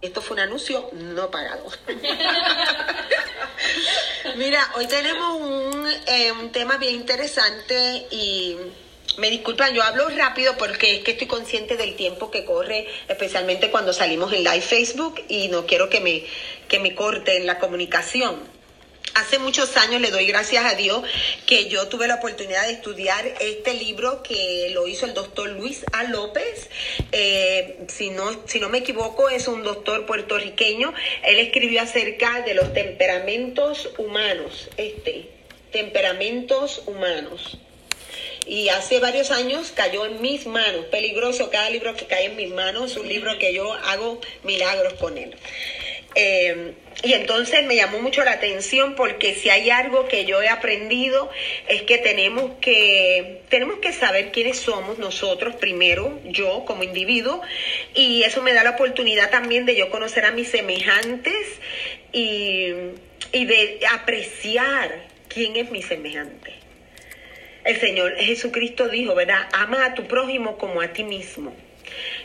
Esto fue un anuncio no pagado. Mira, hoy tenemos un, eh, un tema bien interesante y me disculpan, yo hablo rápido porque es que estoy consciente del tiempo que corre, especialmente cuando salimos en live Facebook y no quiero que me, que me corten la comunicación. Hace muchos años le doy gracias a Dios que yo tuve la oportunidad de estudiar este libro que lo hizo el doctor Luis A. López. Eh, si, no, si no me equivoco, es un doctor puertorriqueño. Él escribió acerca de los temperamentos humanos. Este, temperamentos humanos y hace varios años cayó en mis manos. Peligroso cada libro que cae en mis manos, es un libro que yo hago milagros con él. Eh, y entonces me llamó mucho la atención porque si hay algo que yo he aprendido es que tenemos que tenemos que saber quiénes somos nosotros primero, yo como individuo, y eso me da la oportunidad también de yo conocer a mis semejantes y, y de apreciar quién es mi semejante. El Señor Jesucristo dijo, ¿verdad? Ama a tu prójimo como a ti mismo.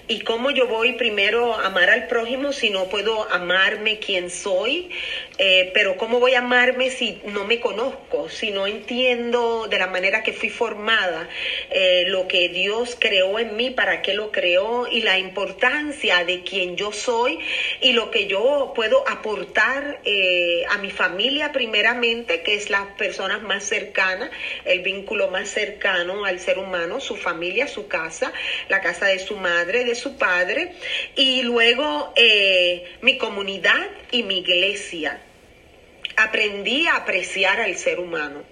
¿Y cómo yo voy primero a amar al prójimo si no puedo amarme quien soy? Eh, pero ¿cómo voy a amarme si no me conozco, si no entiendo de la manera que fui formada eh, lo que Dios creó en mí, para qué lo creó y la importancia de quien yo soy y lo que yo puedo aportar eh, a mi familia primeramente, que es las personas más cercanas, el vínculo más cercano al ser humano, su familia, su casa, la casa de su madre, de su padre, y luego mi comunidad y mi iglesia aprendí a apreciar al ser humano,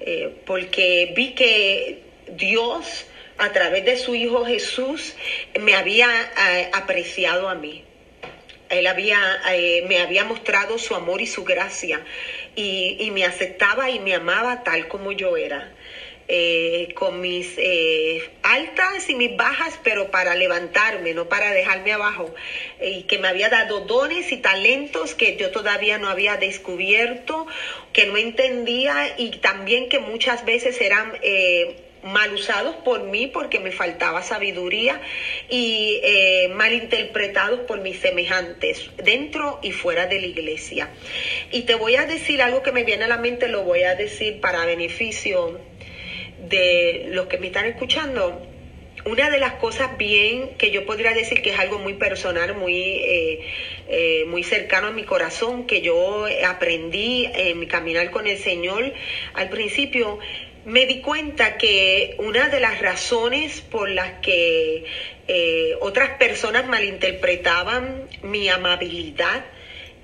eh, porque vi que Dios a través de su Hijo Jesús me había eh, apreciado a mí. Él había, eh, me había mostrado su amor y su gracia y me aceptaba y me amaba tal como yo era. Eh, con mis eh, altas y mis bajas, pero para levantarme, no para dejarme abajo. y que me había dado dones y talentos que yo todavía no había descubierto, que no entendía y también que muchas veces eran... Eh, mal usados por mí porque me faltaba sabiduría y eh, mal interpretados por mis semejantes dentro y fuera de la iglesia. Y te voy a decir algo que me viene a la mente, lo voy a decir para beneficio de los que me están escuchando, una de las cosas bien que yo podría decir que es algo muy personal, muy, eh, eh, muy cercano a mi corazón, que yo aprendí en mi caminar con el Señor al principio, me di cuenta que una de las razones por las que eh, otras personas malinterpretaban mi amabilidad,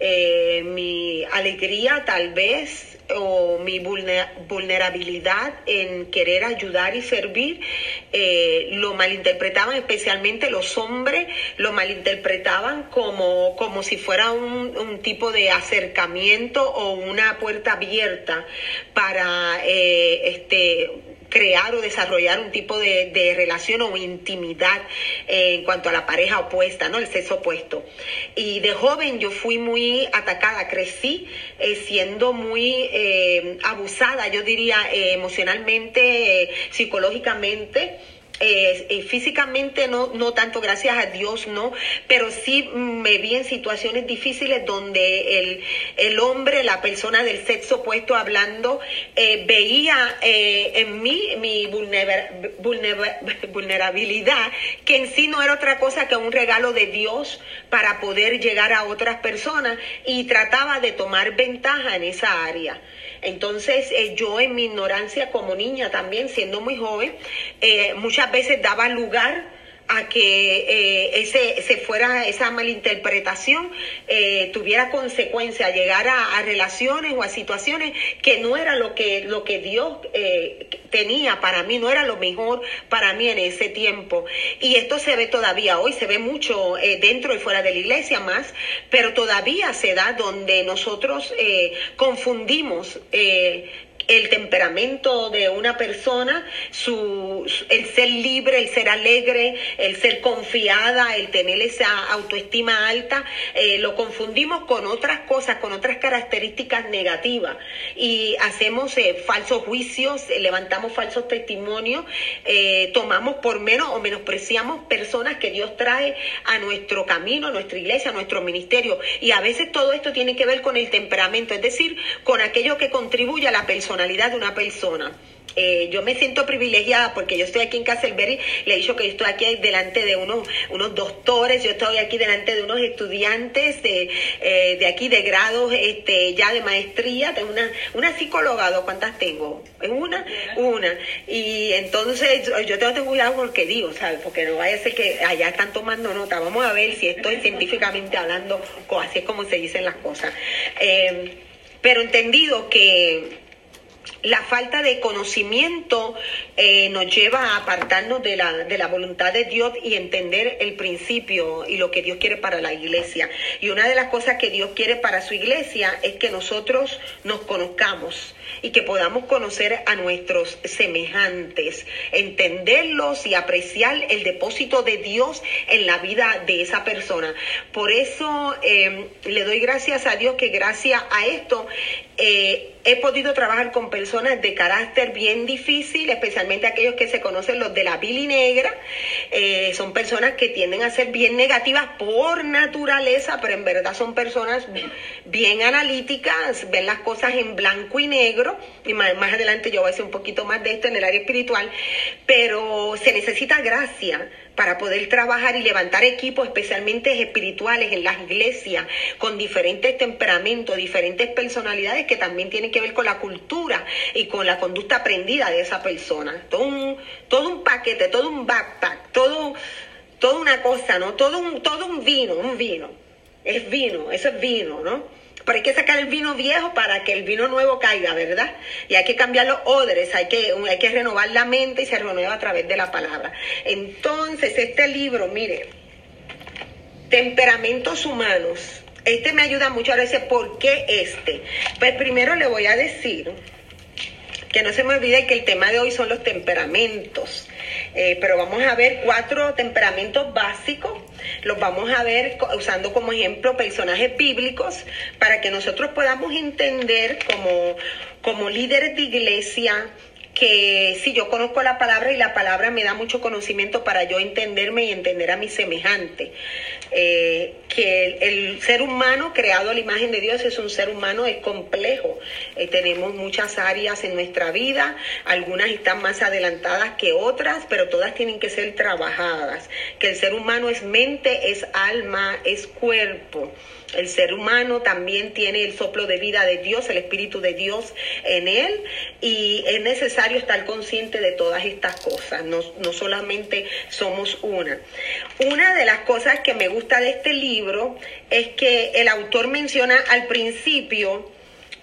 mi alegría tal vez, o mi vulnerabilidad en querer ayudar y servir, eh, lo malinterpretaban, especialmente los hombres, lo malinterpretaban como, como si fuera un, un tipo de acercamiento o una puerta abierta para eh, este crear o desarrollar un tipo de, de relación o intimidad eh, en cuanto a la pareja opuesta, ¿no? El sexo opuesto. Y de joven yo fui muy atacada, crecí eh, siendo muy eh, abusada, yo diría, emocionalmente, psicológicamente eh, físicamente no, no tanto, gracias a Dios, no, pero sí me vi en situaciones difíciles donde el, el hombre, la persona del sexo opuesto hablando, eh, veía eh, en mí mi vulnerabilidad, que en sí no era otra cosa que un regalo de Dios para poder llegar a otras personas y trataba de tomar ventaja en esa área. Entonces eh, yo en mi ignorancia como niña también, siendo muy joven, eh, muchas veces daba lugar a que eh, ese, se fuera esa malinterpretación eh, tuviera consecuencia, llegar a, relaciones o a situaciones que no era lo que, lo que Dios eh, tenía para mí, no era lo mejor para mí en ese tiempo. Y esto se ve todavía hoy, se ve mucho dentro y fuera de la iglesia más, pero todavía se da donde nosotros confundimos el temperamento de una persona, su, el ser libre, el ser alegre, el ser confiada, el tener esa autoestima alta, eh, lo confundimos con otras cosas, con otras características negativas. Y hacemos eh, falsos juicios, eh, levantamos falsos testimonios, tomamos por menos o menospreciamos personas que Dios trae a nuestro camino, a nuestra iglesia, a nuestro ministerio. Y a veces todo esto tiene que ver con el temperamento, es decir, con aquello que contribuye a la personalidad de una persona. Eh, yo me siento privilegiada porque yo estoy aquí en Castleberry, le he dicho que yo estoy aquí delante de unos, unos doctores, yo estoy aquí delante de unos estudiantes de, eh, de aquí de grados este, ya de maestría, tengo una, una psicóloga, ¿cuántas tengo? ¿En una? Una. Y entonces yo tengo que tener cuidado con lo que digo, ¿sabes? Porque no vaya a ser que allá están tomando nota, vamos a ver si estoy científicamente hablando, así es como se dicen las cosas. Eh, pero entendido que la falta de conocimiento eh, nos lleva a apartarnos de la, de la voluntad de Dios y entender el principio y lo que Dios quiere para la iglesia. Y una de las cosas que Dios quiere para su iglesia es que nosotros nos conozcamos y que podamos conocer a nuestros semejantes, entenderlos y apreciar el depósito de Dios en la vida de esa persona. Por eso eh, le doy gracias a Dios que gracias a esto eh, he podido trabajar con personas de carácter bien difícil, especialmente aquellos que se conocen los de la bili negra. Eh, son personas que tienden a ser bien negativas por naturaleza, pero en verdad son personas bien analíticas, ven las cosas en blanco y negro. Y más, adelante yo voy a decir un poquito más de esto en el área espiritual, pero se necesita gracia para poder trabajar y levantar equipos especialmente espirituales en las iglesias con diferentes temperamentos, diferentes personalidades que también tienen que ver con la cultura y con la conducta aprendida de esa persona. Todo un, todo un paquete, todo un backpack, todo, toda una cosa, ¿no? Todo un, todo un vino, un vino. Es vino, eso es vino, ¿no? Pero hay que sacar el vino viejo para que el vino nuevo caiga, ¿verdad? Y hay que cambiar los odres, hay que, hay que renovar la mente y se renueva a través de la palabra. Entonces, este libro, mire, temperamentos humanos. Este me ayuda mucho a veces, ¿por qué este? Pues primero le voy a decir que no se me olvide que el tema de hoy son los temperamentos. Eh, pero vamos a ver cuatro temperamentos básicos. Los vamos a ver usando como ejemplo personajes bíblicos para que nosotros podamos entender como, como líderes de iglesia que si yo conozco la palabra y la palabra me da mucho conocimiento para yo entenderme y entender a mi semejante. Eh, que el, ser humano creado a la imagen de Dios es un ser humano, es complejo. Eh, tenemos muchas áreas en nuestra vida, algunas están más adelantadas que otras, pero todas tienen que ser trabajadas. Que el ser humano es mente, es alma, es cuerpo. El ser humano también tiene el soplo de vida de Dios, el Espíritu de Dios en él y es necesario estar consciente de todas estas cosas, no, no solamente somos una. Una de las cosas que me gusta de este libro es que el autor menciona al principio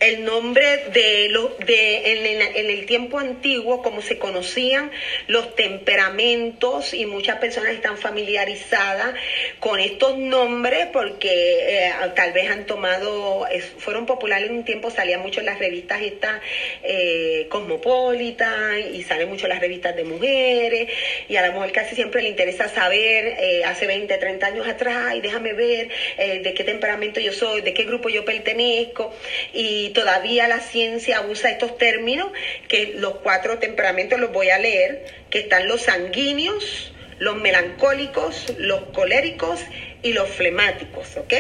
el nombre de los de en, el tiempo antiguo como se conocían los temperamentos y muchas personas están familiarizadas con estos nombres porque eh, tal vez han tomado fueron populares en un tiempo salían mucho en las revistas estas eh, cosmopolitan y salen mucho en las revistas de mujeres y a la mujer casi siempre le interesa saber eh, hace 20 30 años atrás y déjame ver eh, de qué temperamento yo soy de qué grupo yo pertenezco y todavía la ciencia usa estos términos, que los cuatro temperamentos los voy a leer, que están los sanguíneos, los melancólicos, los coléricos y los flemáticos, ¿ok?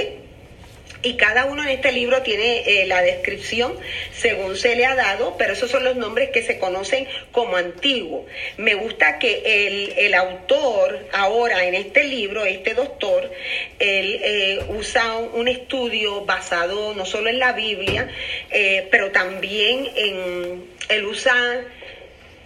Y cada uno en este libro tiene eh, la descripción según se le ha dado, pero esos son los nombres que se conocen como antiguos. Me gusta que el, autor ahora en este libro, este doctor, él eh, usa un, estudio basado no solo en la Biblia, eh, pero también en, él usa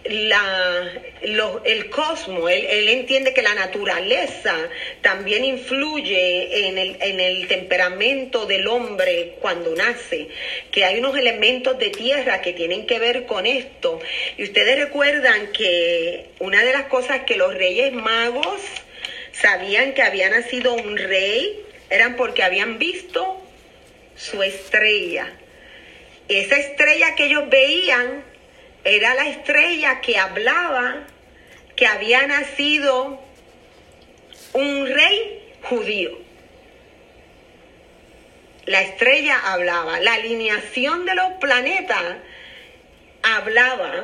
la, el cosmos, él, entiende que la naturaleza también influye en el, en el temperamento del hombre cuando nace, que hay unos elementos de tierra que tienen que ver con esto. Y ustedes recuerdan que una de las cosas que los reyes magos sabían que había nacido un rey, eran porque habían visto su estrella. Esa estrella que ellos veían era la estrella que hablaba que había nacido un rey judío. La estrella hablaba, la alineación de los planetas hablaba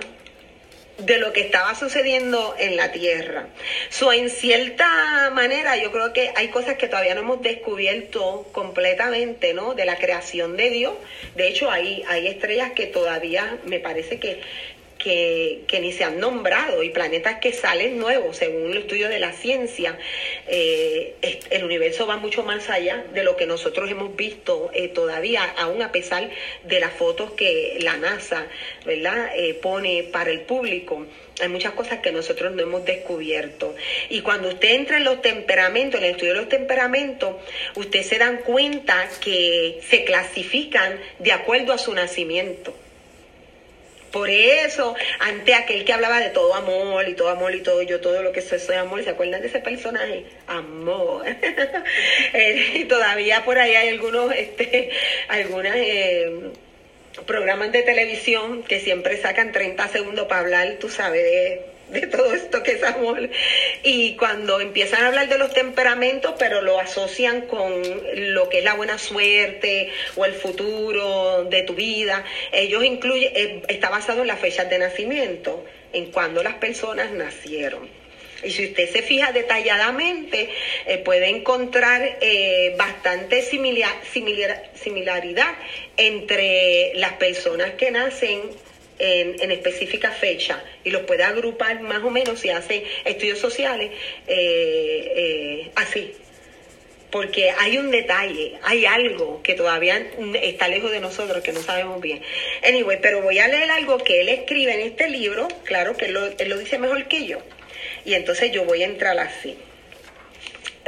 de lo que estaba sucediendo en la Tierra. So, en cierta manera, yo creo que hay cosas que todavía no hemos descubierto completamente, ¿no? De la creación de Dios. De hecho, hay, hay estrellas que todavía me parece que que, ni se han nombrado y planetas que salen nuevos, según el estudio de la ciencia. Eh, el universo va mucho más allá de lo que nosotros hemos visto eh, todavía, aún a pesar de las fotos que la NASA ¿verdad? Eh, pone para el público. Hay muchas cosas que nosotros no hemos descubierto. Y cuando usted entra en los temperamentos, en el estudio de los temperamentos, usted se dan cuenta que se clasifican de acuerdo a su nacimiento. Por eso, ante aquel que hablaba de todo amor y todo amor y todo yo, todo lo que soy, soy amor, ¿se acuerdan de ese personaje? Amor. Eh, todavía por ahí hay algunos, este, algunas eh, programas de televisión que siempre sacan 30 segundos para hablar, tú sabes, de de todo esto que es amor. Y cuando empiezan a hablar de los temperamentos, pero lo asocian con lo que es la buena suerte o el futuro de tu vida, ellos incluyen, eh, está basado en las fechas de nacimiento, en cuando las personas nacieron. Y si usted se fija detalladamente, eh, puede encontrar eh, bastante similaridad entre las personas que nacen en, en específica fecha y los puede agrupar más o menos si hace estudios sociales eh, eh, así. Porque hay un detalle, hay algo que todavía está lejos de nosotros, que no sabemos bien. Anyway, pero voy a leer algo que él escribe en este libro, claro que lo, él lo dice mejor que yo. Y entonces yo voy a entrar así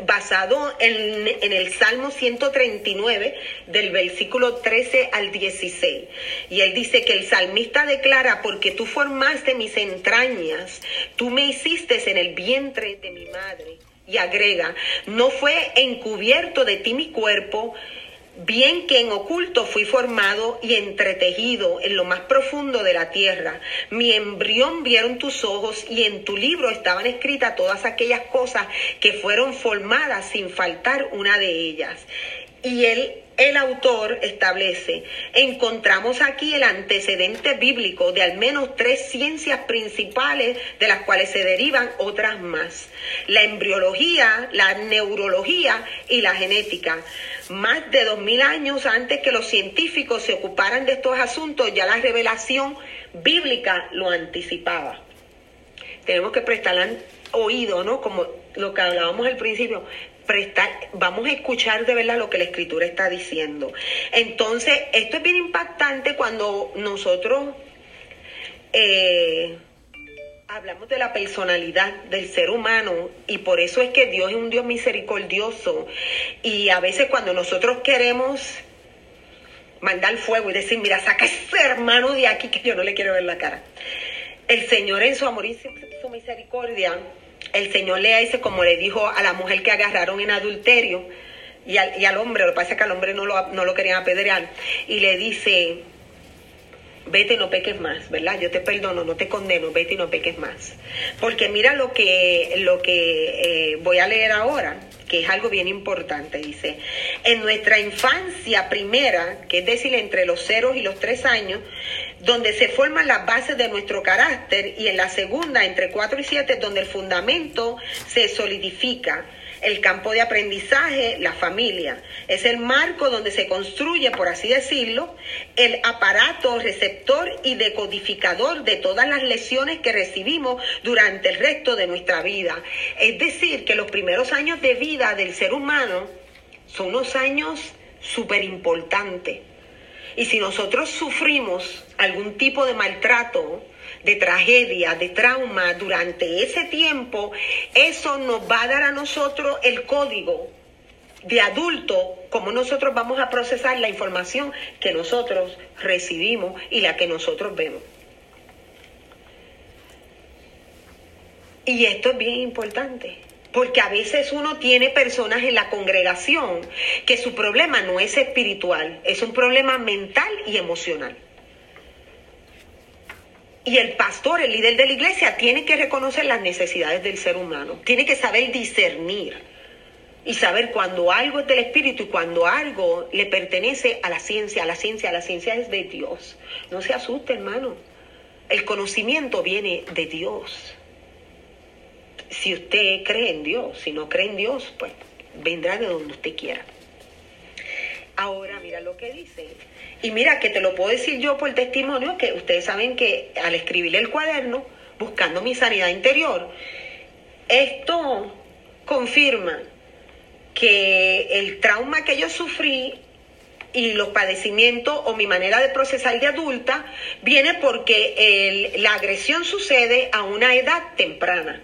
basado en, el Salmo 139 del versículo 13 al 16. Y él dice que el salmista declara, porque tú formaste mis entrañas, tú me hiciste en el vientre de mi madre. Y agrega, no fue encubierto de ti mi cuerpo, Bien que en oculto fui formado y entretejido en lo más profundo de la tierra. Mi embrión vieron tus ojos y en tu libro estaban escritas todas aquellas cosas que fueron formadas sin faltar una de ellas. Y él el autor establece, encontramos aquí el antecedente bíblico de al menos tres ciencias principales de las cuales se derivan otras más. La embriología, la neurología y la genética. Más de dos mil años antes que los científicos se ocuparan de estos asuntos, ya la revelación bíblica lo anticipaba. Tenemos que prestar oído, ¿no? Como lo que hablábamos al principio, vamos a escuchar de verdad lo que la escritura está diciendo. Entonces, esto es bien impactante cuando nosotros eh, hablamos de la personalidad del ser humano y por eso es que Dios es un Dios misericordioso y a veces cuando nosotros queremos mandar fuego y decir, mira, saca ese hermano de aquí que yo no le quiero ver la cara. El Señor en su amor y su misericordia el Señor le dice, como le dijo a la mujer que agarraron en adulterio y al, hombre, lo que pasa es que al hombre no lo, no lo querían apedrear, y le dice, vete y no peques más, ¿verdad? Yo te perdono, no te condeno, vete y no peques más. Porque mira lo que, lo que eh, voy a leer ahora, que es algo bien importante, dice, en nuestra infancia primera, que es decir, entre los ceros y los tres años, donde se forman las bases de nuestro carácter, y en la segunda, entre cuatro y siete, donde el fundamento se solidifica el campo de aprendizaje, la familia. Es el marco donde se construye, por así decirlo, el aparato receptor y decodificador de todas las lesiones que recibimos durante el resto de nuestra vida. Es decir, que los primeros años de vida del ser humano son unos años súper importantes. Y si nosotros sufrimos algún tipo de maltrato, de tragedia, de trauma durante ese tiempo, eso nos va a dar a nosotros el código de adulto, como nosotros vamos a procesar la información que nosotros recibimos y la que nosotros vemos. Y esto es bien importante, porque a veces uno tiene personas en la congregación que su problema no es espiritual, es un problema mental y emocional. Y el pastor, el líder de la iglesia, tiene que reconocer las necesidades del ser humano, tiene que saber discernir y saber cuando algo es del Espíritu y cuando algo le pertenece a la ciencia, a la ciencia, a la ciencia es de Dios. No se asuste, hermano. El conocimiento viene de Dios. Si usted cree en Dios, si no cree en Dios, pues vendrá de donde usted quiera. Ahora mira lo que dice. Y mira que te lo puedo decir yo por testimonio, que ustedes saben que al escribir el cuaderno, buscando mi sanidad interior, esto confirma que el trauma que yo sufrí y los padecimientos o mi manera de procesar de adulta viene porque la agresión sucede a una edad temprana.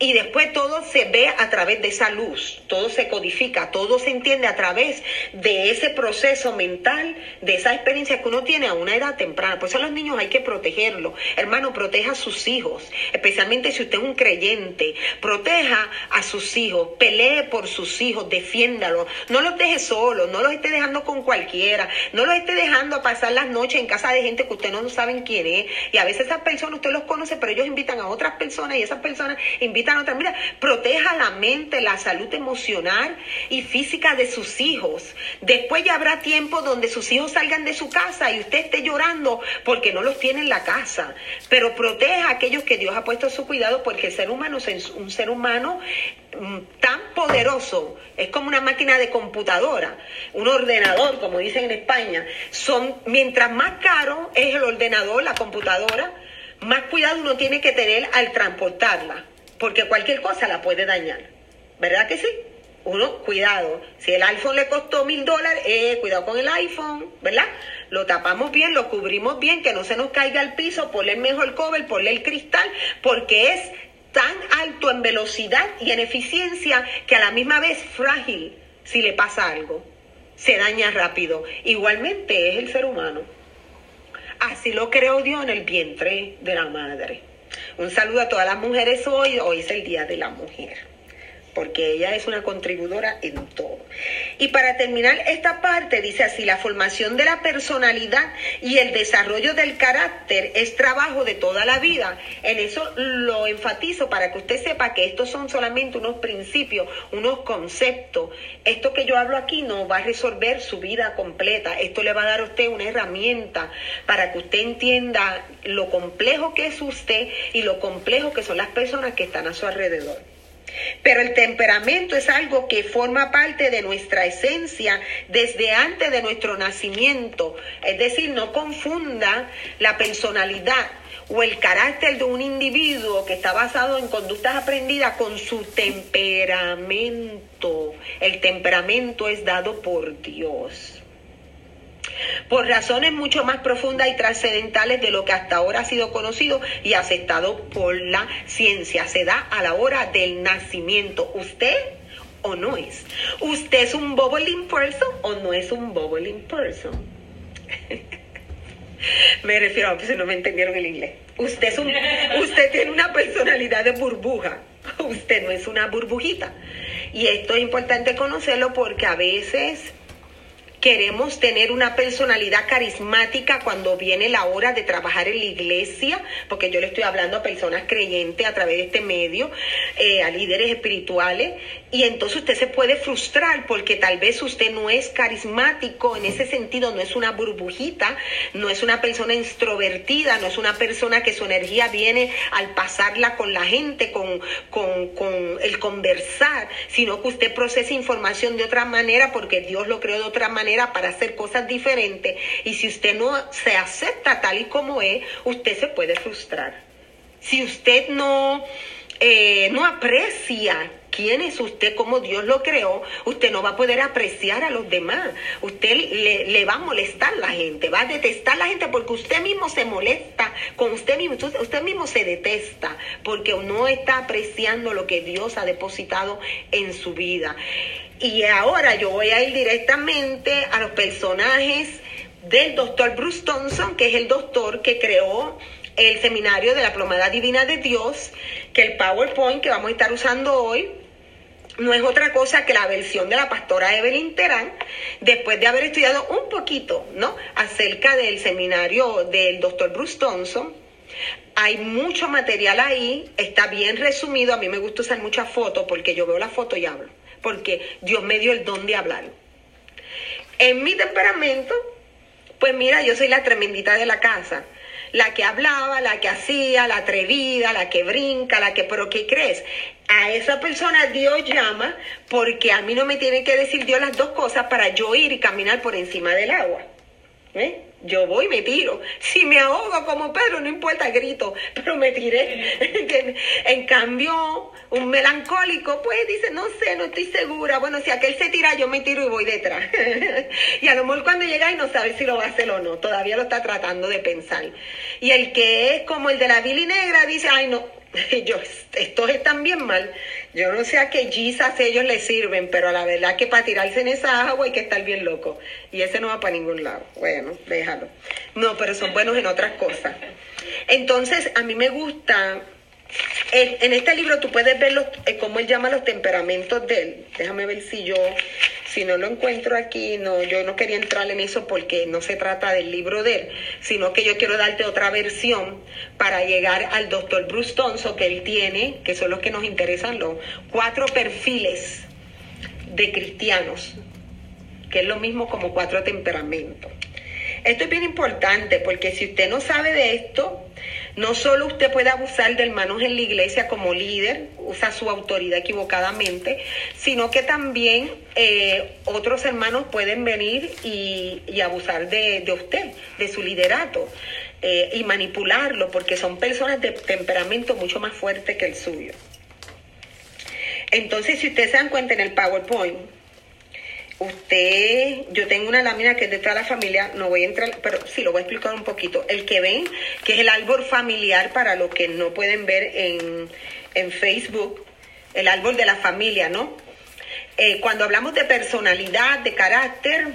Y después todo se ve a través de esa luz, todo se codifica, todo se entiende a través de ese proceso mental, de esa experiencia que uno tiene a una edad temprana. Por eso a los niños hay que protegerlos. Hermano, proteja a sus hijos, especialmente si usted es un creyente. Proteja a sus hijos, pelee por sus hijos, defiéndalos. No los deje solos, no los esté dejando con cualquiera, no los esté dejando a pasar las noches en casa de gente que usted no sabe quién es. Y a veces esas personas usted los conoce, pero ellos invitan a otras personas y esas personas invitan Mira, proteja la mente, la salud emocional y física de sus hijos. Después ya habrá tiempo donde sus hijos salgan de su casa y usted esté llorando porque no los tiene en la casa. Pero proteja a aquellos que Dios ha puesto a su cuidado porque el ser humano es un ser humano mm, tan poderoso, es como una máquina de computadora, un ordenador, como dicen en España. Son, mientras más caro es el ordenador, la computadora, más cuidado uno tiene que tener al transportarla porque cualquier cosa la puede dañar. ¿Verdad que sí? Uno, cuidado. Si el iPhone le costó mil dólares, eh, cuidado con el iPhone, ¿verdad? Lo tapamos bien, lo cubrimos bien, que no se nos caiga al piso, ponle el cover, ponle el cristal, porque es tan alto en velocidad y en eficiencia que a la misma vez frágil si le pasa algo. Se daña rápido. Igualmente es el ser humano. Así lo creó Dios en el vientre de la madre. Un saludo a todas las mujeres hoy. Hoy es el Día de la Mujer porque ella es una contribuidora en todo. Y para terminar esta parte, dice así, la formación de la personalidad y el desarrollo del carácter es trabajo de toda la vida. En eso lo enfatizo para que usted sepa que estos son solamente unos principios, unos conceptos. Esto que yo hablo aquí no va a resolver su vida completa. Esto le va a dar a usted una herramienta para que usted entienda lo complejo que es usted y lo complejo que son las personas que están a su alrededor. Pero el temperamento es algo que forma parte de nuestra esencia desde antes de nuestro nacimiento. Es decir, no confunda la personalidad o el carácter de un individuo que está basado en conductas aprendidas con su temperamento. El temperamento es dado por Dios por razones mucho más profundas y trascendentales de lo que hasta ahora ha sido conocido y aceptado por la ciencia. Se da a la hora del nacimiento. ¿Usted o no es? ¿Usted es un bubbling person o no es un bubbling person? me refiero a si no me entendieron el inglés. Usted, es un, usted tiene una personalidad de burbuja. Usted no es una burbujita. Y esto es importante conocerlo porque a veces Queremos tener una personalidad carismática cuando viene la hora de trabajar en la iglesia, porque yo le estoy hablando a personas creyentes a través de este medio, eh, a líderes espirituales, y entonces usted se puede frustrar porque tal vez usted no es carismático en ese sentido, no es una burbujita, no es una persona extrovertida, no es una persona que su energía viene al pasarla con la gente, con, con, con el conversar, sino que usted procesa información de otra manera porque Dios lo creó de otra manera para hacer cosas diferentes y si usted no se acepta tal y como es, usted se puede frustrar. Si usted no, eh, no aprecia quién es usted, como Dios lo creó, usted no va a poder apreciar a los demás. Usted le, va a molestar a la gente, va a detestar a la gente porque usted mismo se molesta con usted mismo. usted mismo se detesta porque no está apreciando lo que Dios ha depositado en su vida. Y ahora yo voy a ir directamente a los personajes del doctor Bruce Thompson, que es el doctor que creó el seminario de la plomada divina de Dios, que el PowerPoint que vamos a estar usando hoy no es otra cosa que la versión de la pastora Evelyn Terán, después de haber estudiado un poquito, ¿no? Acerca del seminario del doctor Bruce Thompson Hay mucho material ahí, está bien resumido. A mí me gusta usar muchas fotos porque yo veo la foto y hablo. Porque Dios me dio el don de hablar. En mi temperamento, pues mira, yo soy la tremendita de la casa. La que hablaba, la que hacía, la atrevida, la que brinca, la que, pero ¿qué crees? A esa persona Dios llama porque a mí no me tiene que decir Dios las dos cosas para yo ir y caminar por encima del agua. ¿Eh? Yo voy y me tiro. Si me ahogo como Pedro, no importa, grito, pero me tiré. en cambio, un melancólico, pues dice, no sé, no estoy segura. Bueno, si aquel se tira, yo me tiro y voy detrás. y a lo mejor cuando llega y no sabe si lo va a hacer o no, todavía lo está tratando de pensar. Y el que es como el de la Billy Negra dice, ay no, yo, estos están bien mal. Yo no sé a qué Jesus ellos les sirven, pero la verdad que para tirarse en esa agua hay que estar bien loco. Y ese no va para ningún lado. Bueno, déjalo. No, pero son buenos en otras cosas. Entonces, a mí me gusta en, este libro tú puedes ver los, eh, cómo él llama los temperamentos de él. Déjame ver si yo, si no lo encuentro aquí, no, yo no quería entrar en eso porque no se trata del libro de él, sino que yo quiero darte otra versión para llegar al doctor Bruce Thompson que él tiene, que son los que nos interesan, los cuatro perfiles de cristianos, que es lo mismo como cuatro temperamentos. Esto es bien importante porque si usted no sabe de esto, no solo usted puede abusar de hermanos en la iglesia como líder, usa su autoridad equivocadamente, sino que también eh, otros hermanos pueden venir y, abusar de, usted, de su liderato. Eh, y manipularlo porque son personas de temperamento mucho más fuerte que el suyo. Entonces, si ustedes se dan cuenta en el PowerPoint, usted, yo tengo una lámina que es de toda la familia, no voy a entrar, pero sí lo voy a explicar un poquito. El que ven, que es el árbol familiar para los que no pueden ver en, en Facebook, el árbol de la familia, ¿no? Eh, cuando hablamos de personalidad, de carácter,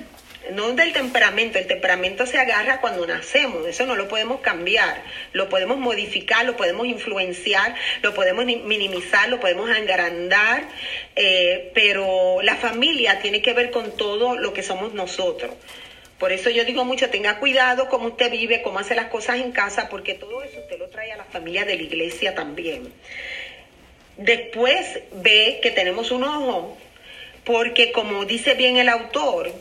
no del temperamento, el temperamento se agarra cuando nacemos, eso no lo podemos cambiar, lo podemos modificar, lo podemos influenciar, lo podemos minimizar, lo podemos agrandar, eh, pero la familia tiene que ver con todo lo que somos nosotros. Por eso yo digo mucho, tenga cuidado cómo usted vive, cómo hace las cosas en casa, porque todo eso usted lo trae a la familia de la iglesia también. Después ve que tenemos un ojo, porque como dice bien el autor,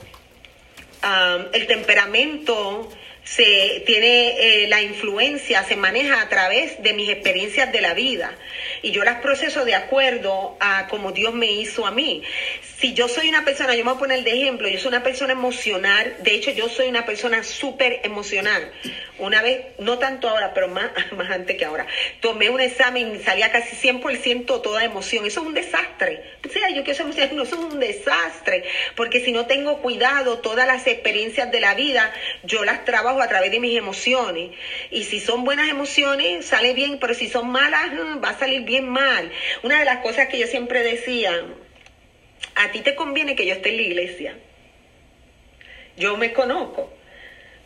el temperamento se tiene eh, la influencia, se maneja a través de mis experiencias de la vida y yo las proceso de acuerdo a como Dios me hizo a mí. Si yo soy una persona, yo me voy a poner de ejemplo, yo soy una persona emocional, de hecho yo soy una persona súper emocional. Una vez, no tanto ahora, pero más, más antes que ahora, tomé un examen y salía casi 100% toda emoción. Eso es un desastre. O sea, yo quiero ser emocional, no, eso es un desastre, porque si no tengo cuidado, todas las experiencias de la vida, yo las trabajo a través de mis emociones. Y si son buenas emociones, sale bien, pero si son malas, va a salir bien mal. Una de las cosas que yo siempre decía, a ti te conviene que yo esté en la iglesia. Yo me conozco,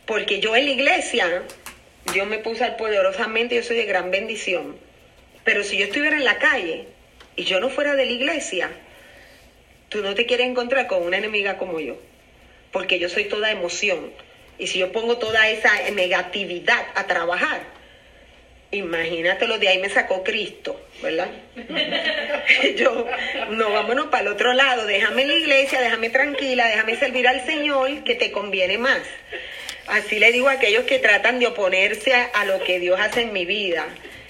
porque yo en la iglesia, Dios me puso poderosamente, yo soy de gran bendición. Pero si yo estuviera en la calle y yo no fuera de la iglesia, tú no te quieres encontrar con una enemiga como yo, porque yo soy toda emoción. Y si yo pongo toda esa negatividad a trabajar, imagínate lo de ahí me sacó Cristo, ¿verdad? Yo, no, vámonos para el otro lado, déjame en la iglesia, déjame tranquila, déjame servir al Señor, que te conviene más. Así le digo a aquellos que tratan de oponerse a lo que Dios hace en mi vida.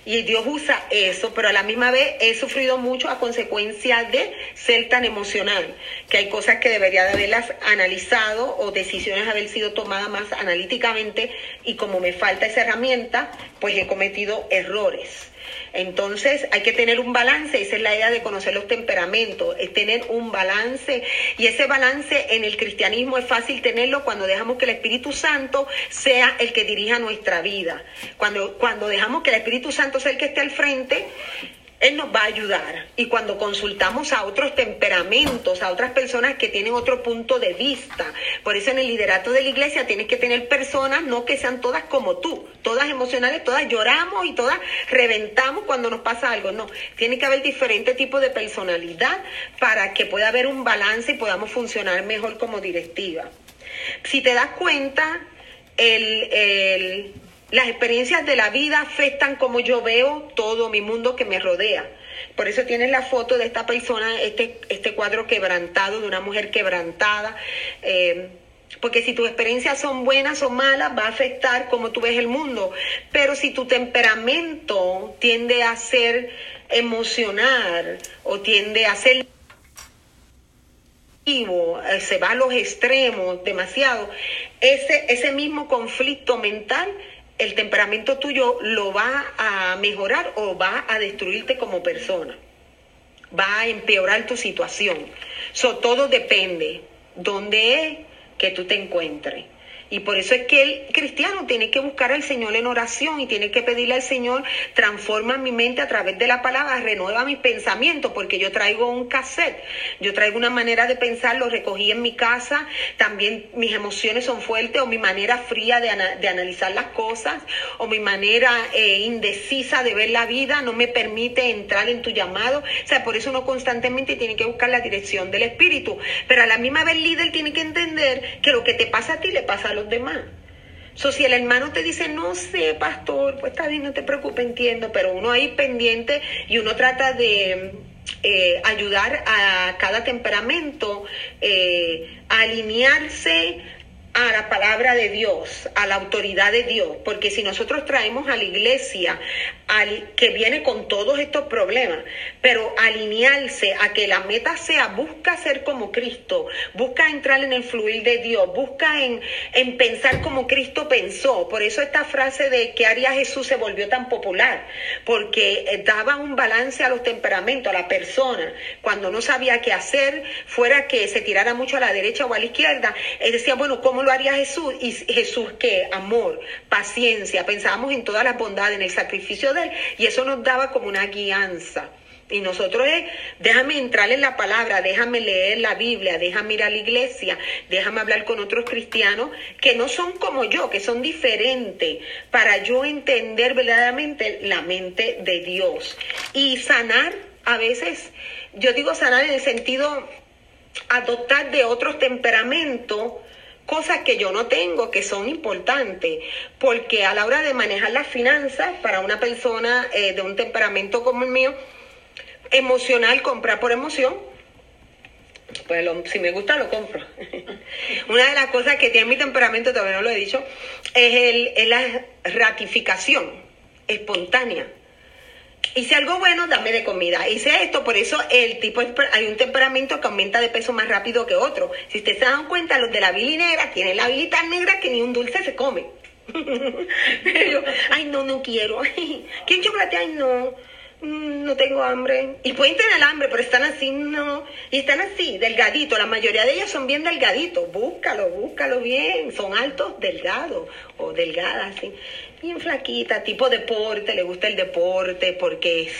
Y Dios usa eso, pero a la misma vez he sufrido mucho a consecuencia de ser tan emocional, que hay cosas que debería de haberlas analizado o decisiones haber sido tomadas más analíticamente y como me falta esa herramienta, pues he cometido errores. Entonces hay que tener un balance, esa es la idea de conocer los temperamentos, es tener un balance y ese balance en el cristianismo es fácil tenerlo cuando dejamos que el Espíritu Santo sea el que dirija nuestra vida. Cuando, cuando dejamos que el Espíritu Santo sea el que esté al frente, él nos va a ayudar. Y cuando consultamos a otros temperamentos, a otras personas que tienen otro punto de vista, por eso en el liderato de la iglesia tienes que tener personas, no que sean todas como tú, todas emocionales, todas lloramos y todas reventamos cuando nos pasa algo. No, tiene que haber diferentes tipos de personalidad para que pueda haber un balance y podamos funcionar mejor como directiva. Si te das cuenta, el, el Las experiencias de la vida afectan como yo veo todo mi mundo que me rodea. Por eso tienes la foto de esta persona, este, este cuadro quebrantado, de una mujer quebrantada. Eh, porque si tus experiencias son buenas o malas, va a afectar cómo tú ves el mundo. Pero si tu temperamento tiende a ser emocional o tiende a ser eh, se va a los extremos demasiado, ese, ese mismo conflicto mental el temperamento tuyo lo va a mejorar o va a destruirte como persona. Va a empeorar tu situación. So, todo depende dónde es que tú te encuentres. Y por eso es que el cristiano tiene que buscar al Señor en oración y tiene que pedirle al Señor, transforma mi mente a través de la palabra, renueva mis pensamientos, porque yo traigo un cassette, yo traigo una manera de pensar, lo recogí en mi casa, también mis emociones son fuertes o mi manera fría de, analizar las cosas o mi manera eh, indecisa de ver la vida no me permite entrar en tu llamado. O sea, por eso uno constantemente tiene que buscar la dirección del Espíritu. Pero a la misma vez el líder tiene que entender que lo que te pasa a ti le pasa a los demás. So, si el hermano te dice, no sé, pastor, pues está bien, no te preocupes, entiendo, pero uno ahí pendiente y uno trata de eh, ayudar a cada temperamento eh, a alinearse a la palabra de Dios, a la autoridad de Dios, porque si nosotros traemos a la iglesia al, que viene con todos estos problemas, pero alinearse a que la meta sea busca ser como Cristo, busca entrar en el fluir de Dios, busca en, en pensar como Cristo pensó. Por eso esta frase de que haría Jesús se volvió tan popular, porque eh, daba un balance a los temperamentos, a la persona. Cuando no sabía qué hacer, fuera que se tirara mucho a la derecha o a la izquierda, él decía, bueno, ¿cómo lo haría Jesús? Y Jesús, ¿qué? Amor, paciencia. Pensábamos en todas las bondades, en el sacrificio de Él, y eso nos daba como una guianza. Y nosotros es, déjame entrar en la palabra, déjame leer la Biblia, déjame ir a la iglesia, déjame hablar con otros cristianos que no son como yo, que son diferentes, para yo entender verdaderamente la mente de Dios. Y sanar, a veces, yo digo sanar en el sentido adoptar de otros temperamentos cosas que yo no tengo que son importantes, porque a la hora de manejar las finanzas para una persona eh, de un temperamento como el mío, emocional, comprar por emoción, pues si me gusta lo compro. una de las cosas que tiene mi temperamento, todavía no lo he dicho, es, el, es la ratificación espontánea hice algo bueno, dame de comida. Hice esto, por eso el tipo, hay un temperamento que aumenta de peso más rápido que otro. Si ustedes se dan cuenta, los de la bili negra tienen la bili tan negra que ni un dulce se come. Ay, no, no quiero. ¿Quién chocolate? Ay, no. Mm, no tengo hambre. Y pueden tener hambre, pero están así, no. Y están así, delgaditos. La mayoría de ellos son bien delgaditos. Búscalo, búscalo bien. Son altos, delgados o delgadas, así. Bien flaquita, tipo deporte, le gusta el deporte porque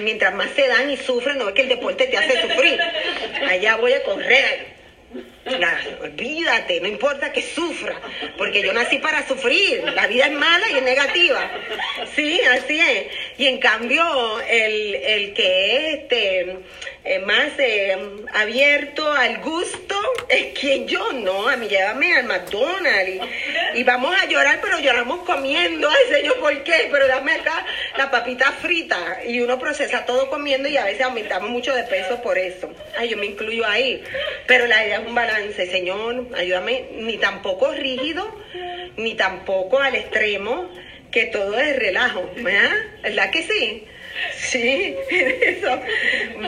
mientras más se dan y sufren, no es que el deporte te hace sufrir. Allá voy a correr olvídate, no importa que sufra, porque yo nací para sufrir, la vida es mala y es negativa. Sí, así es. Y en cambio, el, el que es este, eh, más eh, abierto al gusto es quien yo, no, a mí llévame al McDonald's y, vamos a llorar, pero lloramos comiendo, ay señor, ¿por qué? Pero dame acá la papita frita y uno procesa todo comiendo y a veces aumentamos mucho de peso por eso. Ay, yo me incluyo ahí, pero la idea es un balance, señor, ayúdame, ni tampoco rígido, ni tampoco al extremo, que todo es relajo, ¿verdad? ¿Verdad que sí? Sí, eso.